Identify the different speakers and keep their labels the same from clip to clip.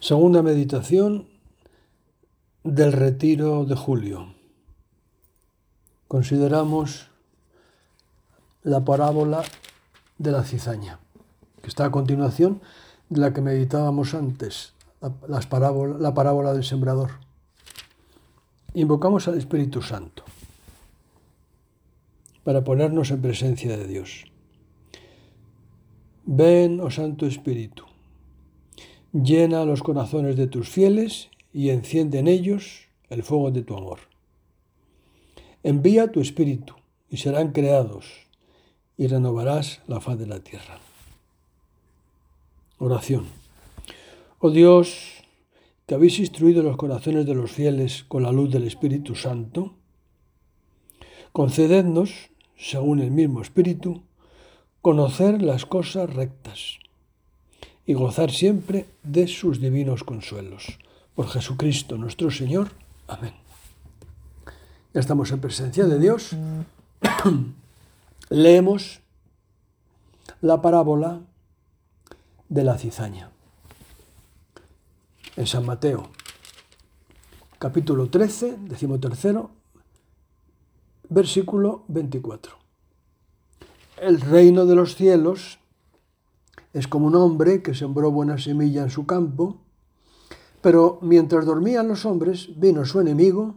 Speaker 1: Segunda meditación del retiro de julio. Consideramos la parábola de la cizaña, que está a continuación de la que meditábamos antes, la, parábola, la parábola del sembrador. Invocamos al Espíritu Santo para ponernos en presencia de Dios. Ven, oh Santo Espíritu, llena los corazones de tus fieles y enciende en ellos el fuego de tu amor. Envía tu Espíritu y serán creados y renovarás la faz de la tierra. Oración. Oh Dios, que habéis instruido los corazones de los fieles con la luz del Espíritu Santo, concedednos, según el mismo Espíritu, conocer las cosas rectas y gozar siempre de sus divinos consuelos. Por Jesucristo nuestro Señor. Amén. Ya estamos en presencia de Dios. Leemos la parábola de la cizaña. En San Mateo, capítulo 13, decimotercero, versículo 24. El reino de los cielos es como un hombre que sembró buena semilla en su campo, pero mientras dormían los hombres, vino su enemigo,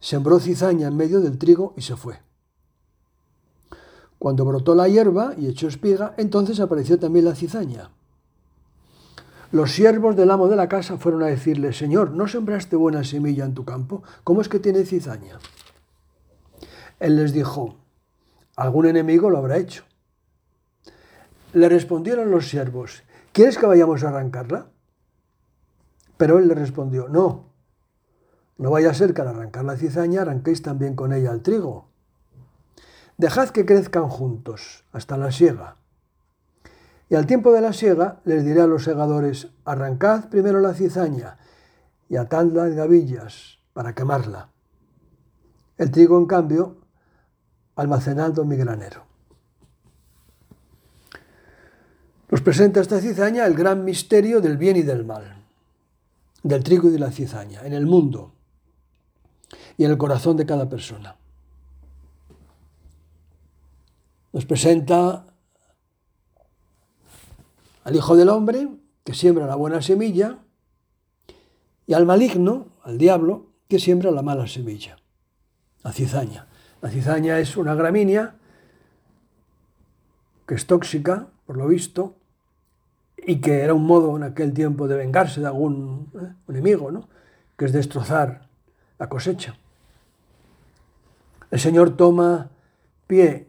Speaker 1: sembró cizaña en medio del trigo y se fue. Cuando brotó la hierba y echó espiga, entonces apareció también la cizaña. Los siervos del amo de la casa fueron a decirle, Señor, ¿no sembraste buena semilla en tu campo? ¿Cómo es que tiene cizaña? Él les dijo, algún enemigo lo habrá hecho. Le respondieron los siervos, ¿quieres que vayamos a arrancarla? Pero él le respondió, no, no vaya a ser que al arrancar la cizaña arranquéis también con ella el trigo. Dejad que crezcan juntos hasta la siega. Y al tiempo de la siega les diré a los segadores, arrancad primero la cizaña y atadla en gavillas para quemarla. El trigo, en cambio, almacenado en mi granero. Nos presenta esta cizaña el gran misterio del bien y del mal, del trigo y de la cizaña, en el mundo y en el corazón de cada persona. Nos presenta al Hijo del Hombre, que siembra la buena semilla, y al maligno, al diablo, que siembra la mala semilla, la cizaña. La cizaña es una gramínea que es tóxica, por lo visto, y que era un modo en aquel tiempo de vengarse de algún eh, enemigo, ¿no? que es destrozar la cosecha. El Señor toma pie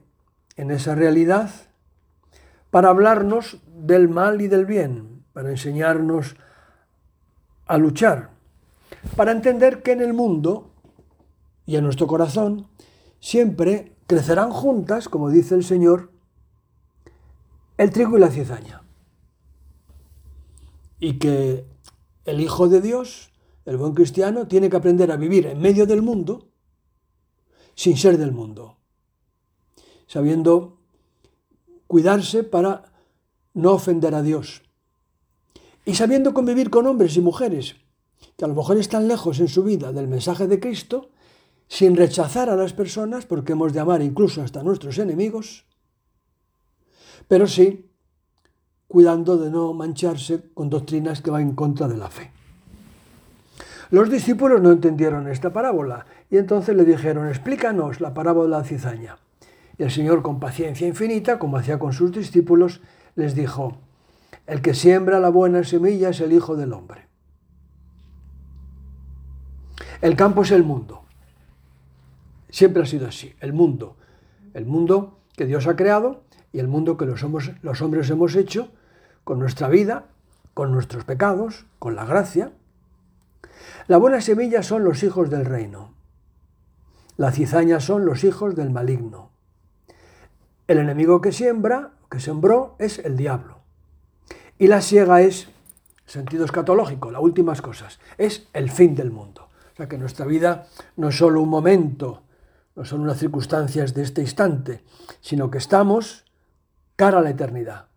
Speaker 1: en esa realidad para hablarnos del mal y del bien, para enseñarnos a luchar, para entender que en el mundo y en nuestro corazón siempre crecerán juntas, como dice el Señor, el trigo y la cizaña y que el Hijo de Dios, el buen cristiano, tiene que aprender a vivir en medio del mundo sin ser del mundo, sabiendo cuidarse para no ofender a Dios y sabiendo convivir con hombres y mujeres que a lo mejor están lejos en su vida del mensaje de Cristo, sin rechazar a las personas, porque hemos de amar incluso hasta nuestros enemigos, pero sí cuidando de no mancharse con doctrinas que van en contra de la fe. Los discípulos no entendieron esta parábola y entonces le dijeron, explícanos la parábola de la cizaña. Y el Señor, con paciencia infinita, como hacía con sus discípulos, les dijo, el que siembra la buena semilla es el Hijo del Hombre. El campo es el mundo. Siempre ha sido así, el mundo. El mundo que Dios ha creado y el mundo que los, los hombres hemos hecho con nuestra vida, con nuestros pecados, con la gracia. La buena semilla son los hijos del reino. La cizaña son los hijos del maligno. El enemigo que siembra, que sembró, es el diablo. Y la siega es, sentido escatológico, las últimas cosas, es el fin del mundo. O sea que nuestra vida no es solo un momento, no son unas circunstancias de este instante, sino que estamos cara a la eternidad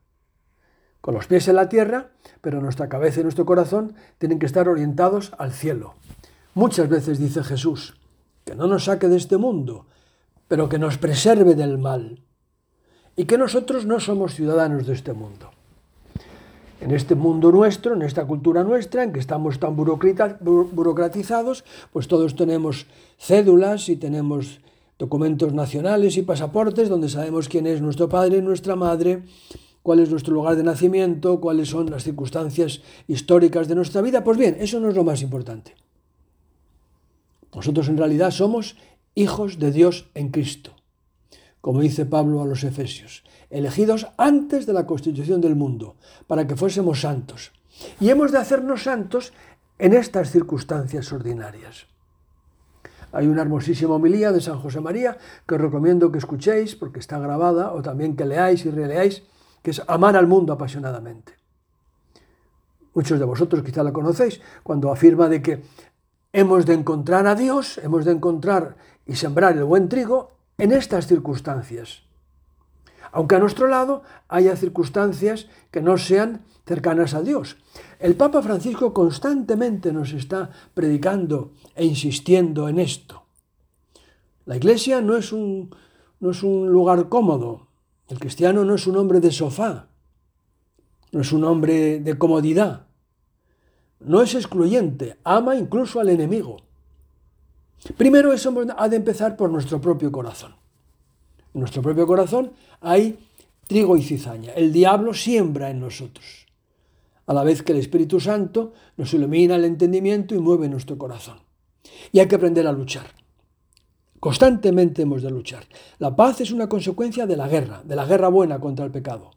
Speaker 1: con los pies en la tierra, pero nuestra cabeza y nuestro corazón tienen que estar orientados al cielo. Muchas veces dice Jesús, que no nos saque de este mundo, pero que nos preserve del mal, y que nosotros no somos ciudadanos de este mundo. En este mundo nuestro, en esta cultura nuestra, en que estamos tan burocratizados, pues todos tenemos cédulas y tenemos documentos nacionales y pasaportes donde sabemos quién es nuestro padre y nuestra madre, cuál es nuestro lugar de nacimiento, cuáles son las circunstancias históricas de nuestra vida. Pues bien, eso no es lo más importante. Nosotros en realidad somos hijos de Dios en Cristo, como dice Pablo a los Efesios, elegidos antes de la constitución del mundo, para que fuésemos santos. Y hemos de hacernos santos en estas circunstancias ordinarias. Hay una hermosísima homilía de San José María que os recomiendo que escuchéis porque está grabada o también que leáis y releáis, que es Amar al mundo apasionadamente. Muchos de vosotros quizá la conocéis cuando afirma de que hemos de encontrar a Dios, hemos de encontrar y sembrar el buen trigo en estas circunstancias. Aunque a nuestro lado haya circunstancias que no sean cercanas a Dios. El Papa Francisco constantemente nos está predicando e insistiendo en esto. La iglesia no es un, no es un lugar cómodo. El cristiano no es un hombre de sofá. No es un hombre de comodidad. No es excluyente, ama incluso al enemigo. Primero eso ha de empezar por nuestro propio corazón. En nuestro propio corazón hay trigo y cizaña. El diablo siembra en nosotros, a la vez que el Espíritu Santo nos ilumina el entendimiento y mueve nuestro corazón. Y hay que aprender a luchar. Constantemente hemos de luchar. La paz es una consecuencia de la guerra, de la guerra buena contra el pecado.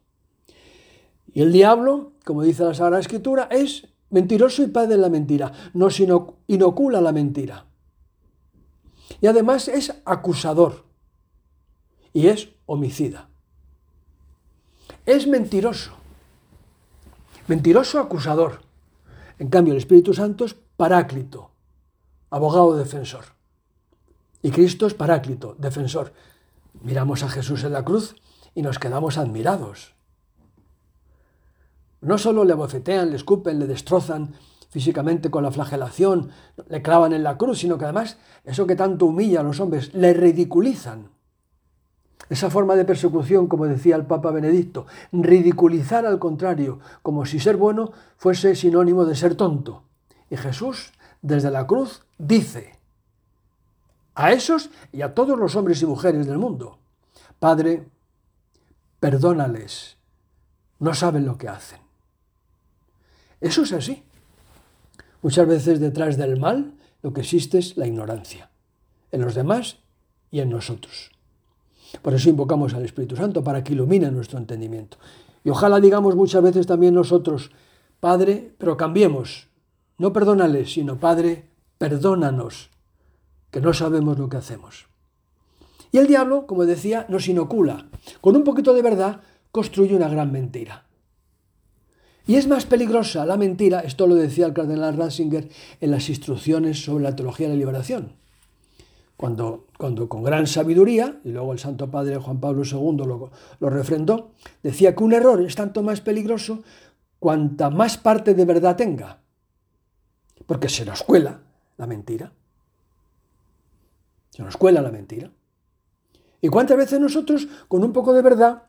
Speaker 1: Y el diablo, como dice la Sagrada Escritura, es Mentiroso y padre de la mentira. Nos inocula la mentira. Y además es acusador. Y es homicida. Es mentiroso. Mentiroso acusador. En cambio, el Espíritu Santo es paráclito, abogado defensor. Y Cristo es paráclito, defensor. Miramos a Jesús en la cruz y nos quedamos admirados. No solo le bofetean, le escupen, le destrozan físicamente con la flagelación, le clavan en la cruz, sino que además eso que tanto humilla a los hombres, le ridiculizan. Esa forma de persecución, como decía el Papa Benedicto, ridiculizar al contrario, como si ser bueno fuese sinónimo de ser tonto. Y Jesús, desde la cruz, dice a esos y a todos los hombres y mujeres del mundo, Padre, perdónales, no saben lo que hacen. Eso es así. Muchas veces detrás del mal lo que existe es la ignorancia, en los demás y en nosotros. Por eso invocamos al Espíritu Santo para que ilumine nuestro entendimiento. Y ojalá digamos muchas veces también nosotros, Padre, pero cambiemos. No perdónales, sino Padre, perdónanos, que no sabemos lo que hacemos. Y el diablo, como decía, nos inocula. Con un poquito de verdad construye una gran mentira. Y es más peligrosa la mentira, esto lo decía el cardenal Ratzinger en las instrucciones sobre la teología de la liberación. Cuando, cuando con gran sabiduría, y luego el Santo Padre Juan Pablo II lo, lo refrendó, decía que un error es tanto más peligroso cuanta más parte de verdad tenga, porque se nos cuela la mentira. Se nos cuela la mentira. ¿Y cuántas veces nosotros, con un poco de verdad,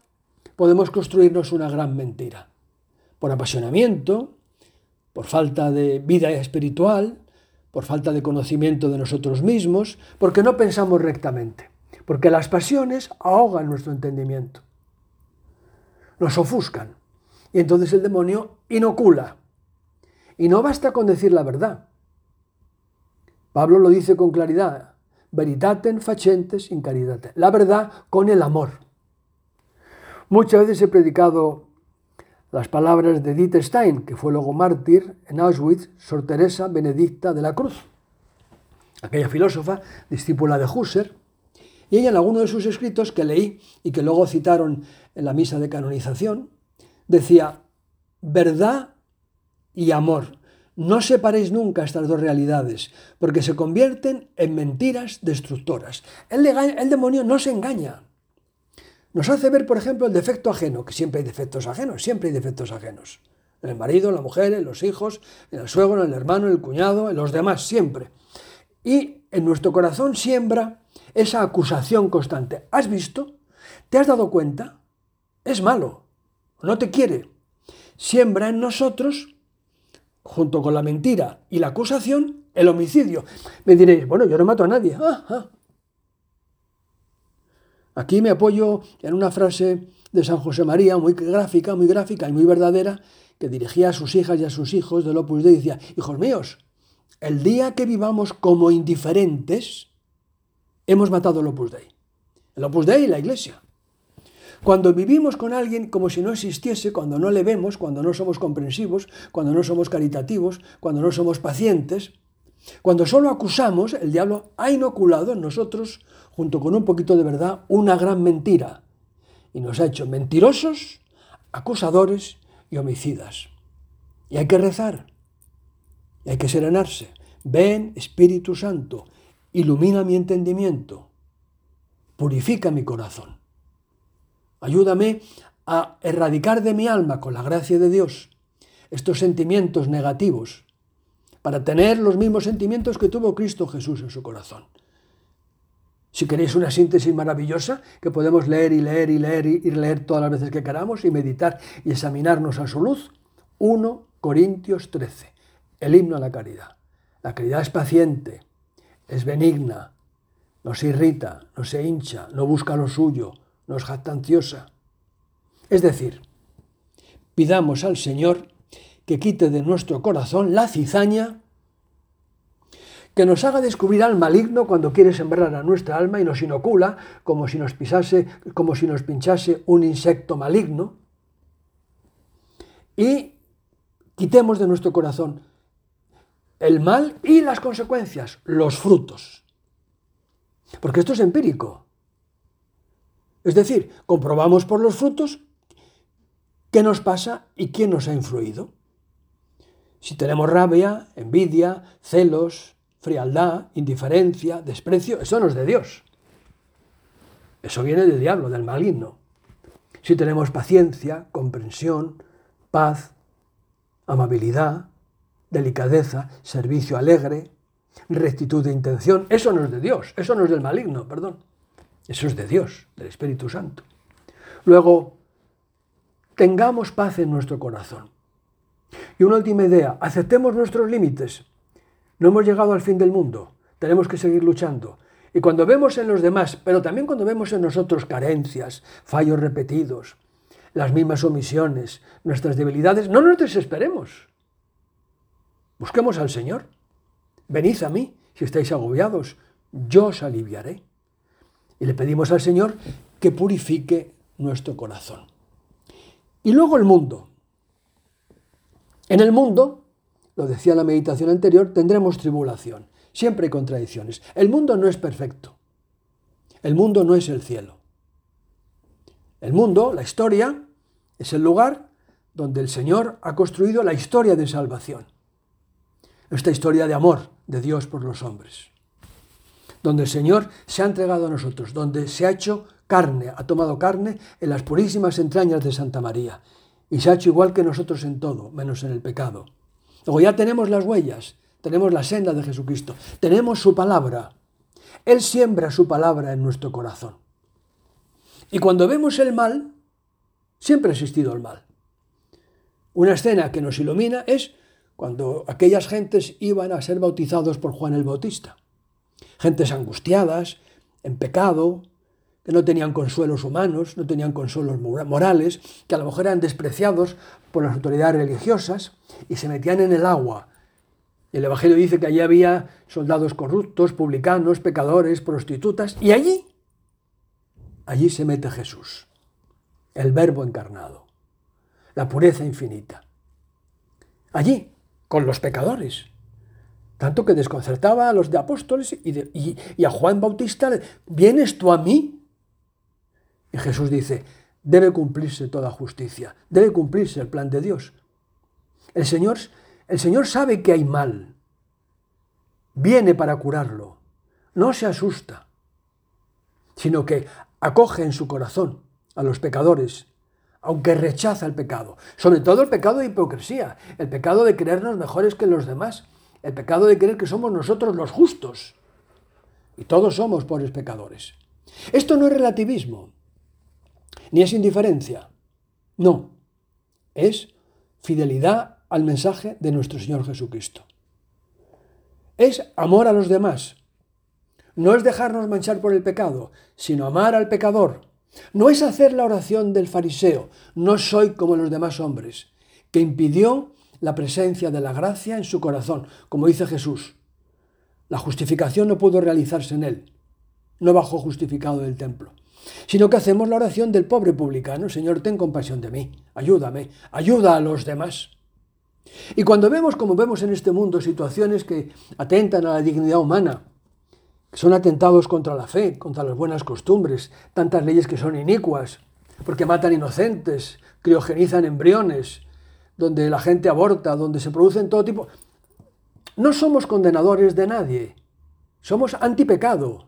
Speaker 1: podemos construirnos una gran mentira? por apasionamiento, por falta de vida espiritual, por falta de conocimiento de nosotros mismos, porque no pensamos rectamente, porque las pasiones ahogan nuestro entendimiento, nos ofuscan, y entonces el demonio inocula. Y no basta con decir la verdad. Pablo lo dice con claridad, veritatem facentes in caritate, la verdad con el amor. Muchas veces he predicado las palabras de Edith Stein, que fue luego mártir en Auschwitz, Sor Teresa Benedicta de la Cruz, aquella filósofa, discípula de Husserl, y ella en alguno de sus escritos que leí y que luego citaron en la misa de canonización, decía, verdad y amor. No separéis nunca estas dos realidades, porque se convierten en mentiras destructoras. El, el demonio no se engaña. nos hace ver, por ejemplo, el defecto ajeno, que siempre hay defectos ajenos, siempre hay defectos ajenos. En el marido, en la mujer, en los hijos, en el suegro, en el hermano, en el cuñado, en los demás, siempre. Y en nuestro corazón siembra esa acusación constante. ¿Has visto? ¿Te has dado cuenta? Es malo, no te quiere. Siembra en nosotros, junto con la mentira y la acusación, el homicidio. Me diréis, bueno, yo no mato a nadie. Aquí me apoyo en una frase de San José María, muy gráfica, muy gráfica y muy verdadera, que dirigía a sus hijas y a sus hijos del Opus Dei, decía, hijos míos, el día que vivamos como indiferentes, hemos matado el Opus Dei. El Opus Dei la Iglesia. Cuando vivimos con alguien como si no existiese, cuando no le vemos, cuando no somos comprensivos, cuando no somos caritativos, cuando no somos pacientes, cuando solo acusamos, el diablo ha inoculado en nosotros, junto con un poquito de verdad, una gran mentira. Y nos ha hecho mentirosos, acusadores y homicidas. Y hay que rezar. Y hay que serenarse. Ven, Espíritu Santo, ilumina mi entendimiento, purifica mi corazón. Ayúdame a erradicar de mi alma, con la gracia de Dios, estos sentimientos negativos, para tener los mismos sentimientos que tuvo Cristo Jesús en su corazón. Si queréis una síntesis maravillosa que podemos leer y leer y leer y leer todas las veces que queramos y meditar y examinarnos a su luz, 1 Corintios 13, el himno a la caridad. La caridad es paciente, es benigna, no se irrita, no se hincha, no busca lo suyo, no es jactanciosa. Es decir, pidamos al Señor que quite de nuestro corazón la cizaña que nos haga descubrir al maligno cuando quiere sembrar a nuestra alma y nos inocula como si nos pisase, como si nos pinchase un insecto maligno. Y quitemos de nuestro corazón el mal y las consecuencias, los frutos. Porque esto es empírico. Es decir, comprobamos por los frutos qué nos pasa y quién nos ha influido. Si tenemos rabia, envidia, celos, frialdad, indiferencia, desprecio, eso no es de Dios. Eso viene del diablo, del maligno. Si tenemos paciencia, comprensión, paz, amabilidad, delicadeza, servicio alegre, rectitud de intención, eso no es de Dios, eso no es del maligno, perdón. Eso es de Dios, del Espíritu Santo. Luego, tengamos paz en nuestro corazón. Y una última idea, aceptemos nuestros límites. No hemos llegado al fin del mundo, tenemos que seguir luchando. Y cuando vemos en los demás, pero también cuando vemos en nosotros carencias, fallos repetidos, las mismas omisiones, nuestras debilidades, no nos desesperemos. Busquemos al Señor. Venid a mí si estáis agobiados, yo os aliviaré. Y le pedimos al Señor que purifique nuestro corazón. Y luego el mundo. En el mundo lo decía la meditación anterior, tendremos tribulación. Siempre hay contradicciones. El mundo no es perfecto. El mundo no es el cielo. El mundo, la historia, es el lugar donde el Señor ha construido la historia de salvación. Esta historia de amor de Dios por los hombres. Donde el Señor se ha entregado a nosotros, donde se ha hecho carne, ha tomado carne en las purísimas entrañas de Santa María. Y se ha hecho igual que nosotros en todo, menos en el pecado. Luego ya tenemos las huellas, tenemos la senda de Jesucristo, tenemos su palabra. Él siembra su palabra en nuestro corazón. Y cuando vemos el mal, siempre ha existido el mal. Una escena que nos ilumina es cuando aquellas gentes iban a ser bautizados por Juan el Bautista. Gentes angustiadas, en pecado, que no tenían consuelos humanos, no tenían consuelos morales, que a lo mejor eran despreciados por las autoridades religiosas y se metían en el agua. El Evangelio dice que allí había soldados corruptos, publicanos, pecadores, prostitutas, y allí, allí se mete Jesús, el Verbo encarnado, la pureza infinita. Allí, con los pecadores, tanto que desconcertaba a los de apóstoles y, y a Juan Bautista, ¿vienes tú a mí? Y Jesús dice, debe cumplirse toda justicia, debe cumplirse el plan de Dios. El Señor, el Señor sabe que hay mal, viene para curarlo, no se asusta, sino que acoge en su corazón a los pecadores, aunque rechaza el pecado. Sobre todo el pecado de hipocresía, el pecado de creernos mejores que los demás, el pecado de creer que somos nosotros los justos. Y todos somos pobres pecadores. Esto no es relativismo, ni es indiferencia. No, es fidelidad al mensaje de nuestro Señor Jesucristo. Es amor a los demás. No es dejarnos manchar por el pecado, sino amar al pecador. No es hacer la oración del fariseo, no soy como los demás hombres, que impidió la presencia de la gracia en su corazón, como dice Jesús. La justificación no pudo realizarse en él, no bajó justificado del templo sino que hacemos la oración del pobre publicano, Señor, ten compasión de mí, ayúdame, ayuda a los demás. Y cuando vemos, como vemos en este mundo, situaciones que atentan a la dignidad humana, que son atentados contra la fe, contra las buenas costumbres, tantas leyes que son inicuas, porque matan inocentes, criogenizan embriones, donde la gente aborta, donde se producen todo tipo... No somos condenadores de nadie, somos antipecado,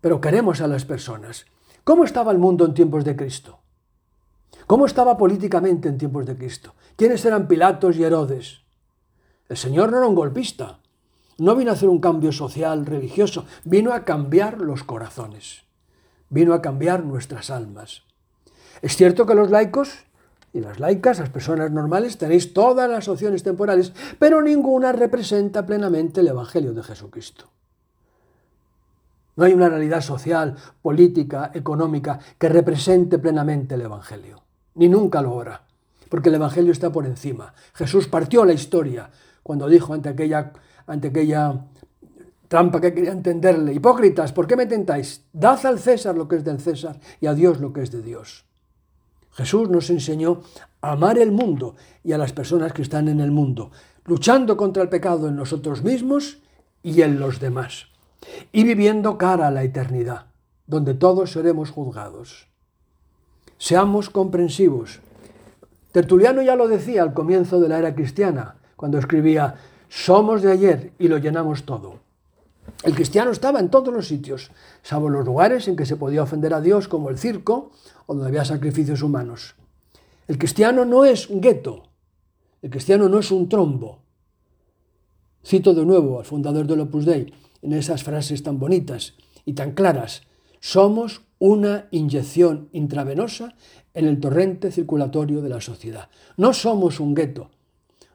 Speaker 1: pero queremos a las personas. ¿Cómo estaba el mundo en tiempos de Cristo? ¿Cómo estaba políticamente en tiempos de Cristo? ¿Quiénes eran Pilatos y Herodes? El Señor no era un golpista, no vino a hacer un cambio social, religioso, vino a cambiar los corazones, vino a cambiar nuestras almas. Es cierto que los laicos y las laicas, las personas normales, tenéis todas las opciones temporales, pero ninguna representa plenamente el Evangelio de Jesucristo. No hay una realidad social, política, económica que represente plenamente el Evangelio. Ni nunca lo habrá. Porque el Evangelio está por encima. Jesús partió la historia cuando dijo ante aquella, ante aquella trampa que quería entenderle, hipócritas, ¿por qué me tentáis? Dad al César lo que es del César y a Dios lo que es de Dios. Jesús nos enseñó a amar el mundo y a las personas que están en el mundo, luchando contra el pecado en nosotros mismos y en los demás y viviendo cara a la eternidad, donde todos seremos juzgados. Seamos comprensivos. Tertuliano ya lo decía al comienzo de la era cristiana, cuando escribía, somos de ayer y lo llenamos todo. El cristiano estaba en todos los sitios, salvo los lugares en que se podía ofender a Dios, como el circo o donde había sacrificios humanos. El cristiano no es un gueto, el cristiano no es un trombo. Cito de nuevo al fundador del Opus Dei, en esas frases tan bonitas y tan claras. Somos una inyección intravenosa en el torrente circulatorio de la sociedad. No somos un gueto,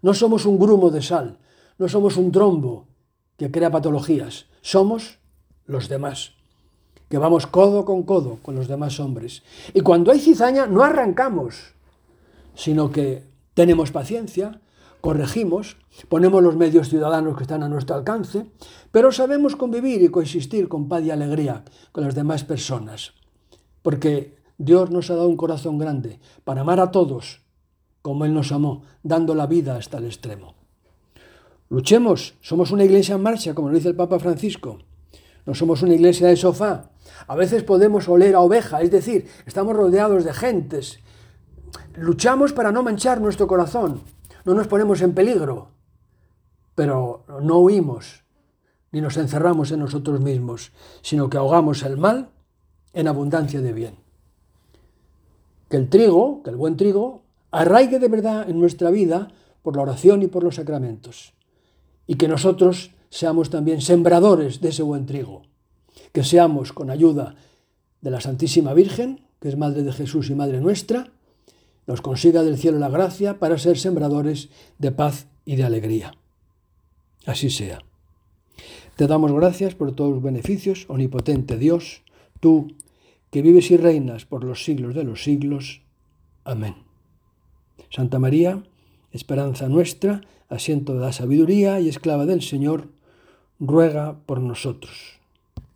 Speaker 1: no somos un grumo de sal, no somos un trombo que crea patologías, somos los demás, que vamos codo con codo con los demás hombres. Y cuando hay cizaña no arrancamos, sino que tenemos paciencia, corregimos, ponemos los medios ciudadanos que están a nuestro alcance, pero sabemos convivir y coexistir con paz y alegría con las demás personas, porque Dios nos ha dado un corazón grande para amar a todos, como Él nos amó, dando la vida hasta el extremo. Luchemos, somos una iglesia en marcha, como lo dice el Papa Francisco. No somos una iglesia de sofá. A veces podemos oler a oveja, es decir, estamos rodeados de gentes. Luchamos para no manchar nuestro corazón, no nos ponemos en peligro, pero no huimos ni nos encerramos en nosotros mismos, sino que ahogamos el mal en abundancia de bien. Que el trigo, que el buen trigo, arraigue de verdad en nuestra vida por la oración y por los sacramentos. Y que nosotros seamos también sembradores de ese buen trigo. Que seamos, con ayuda de la Santísima Virgen, que es Madre de Jesús y Madre nuestra, nos consiga del cielo la gracia para ser sembradores de paz y de alegría. Así sea. Te damos gracias por todos los beneficios, omnipotente Dios, tú que vives y reinas por los siglos de los siglos. Amén. Santa María, esperanza nuestra, asiento de la sabiduría y esclava del Señor, ruega por nosotros.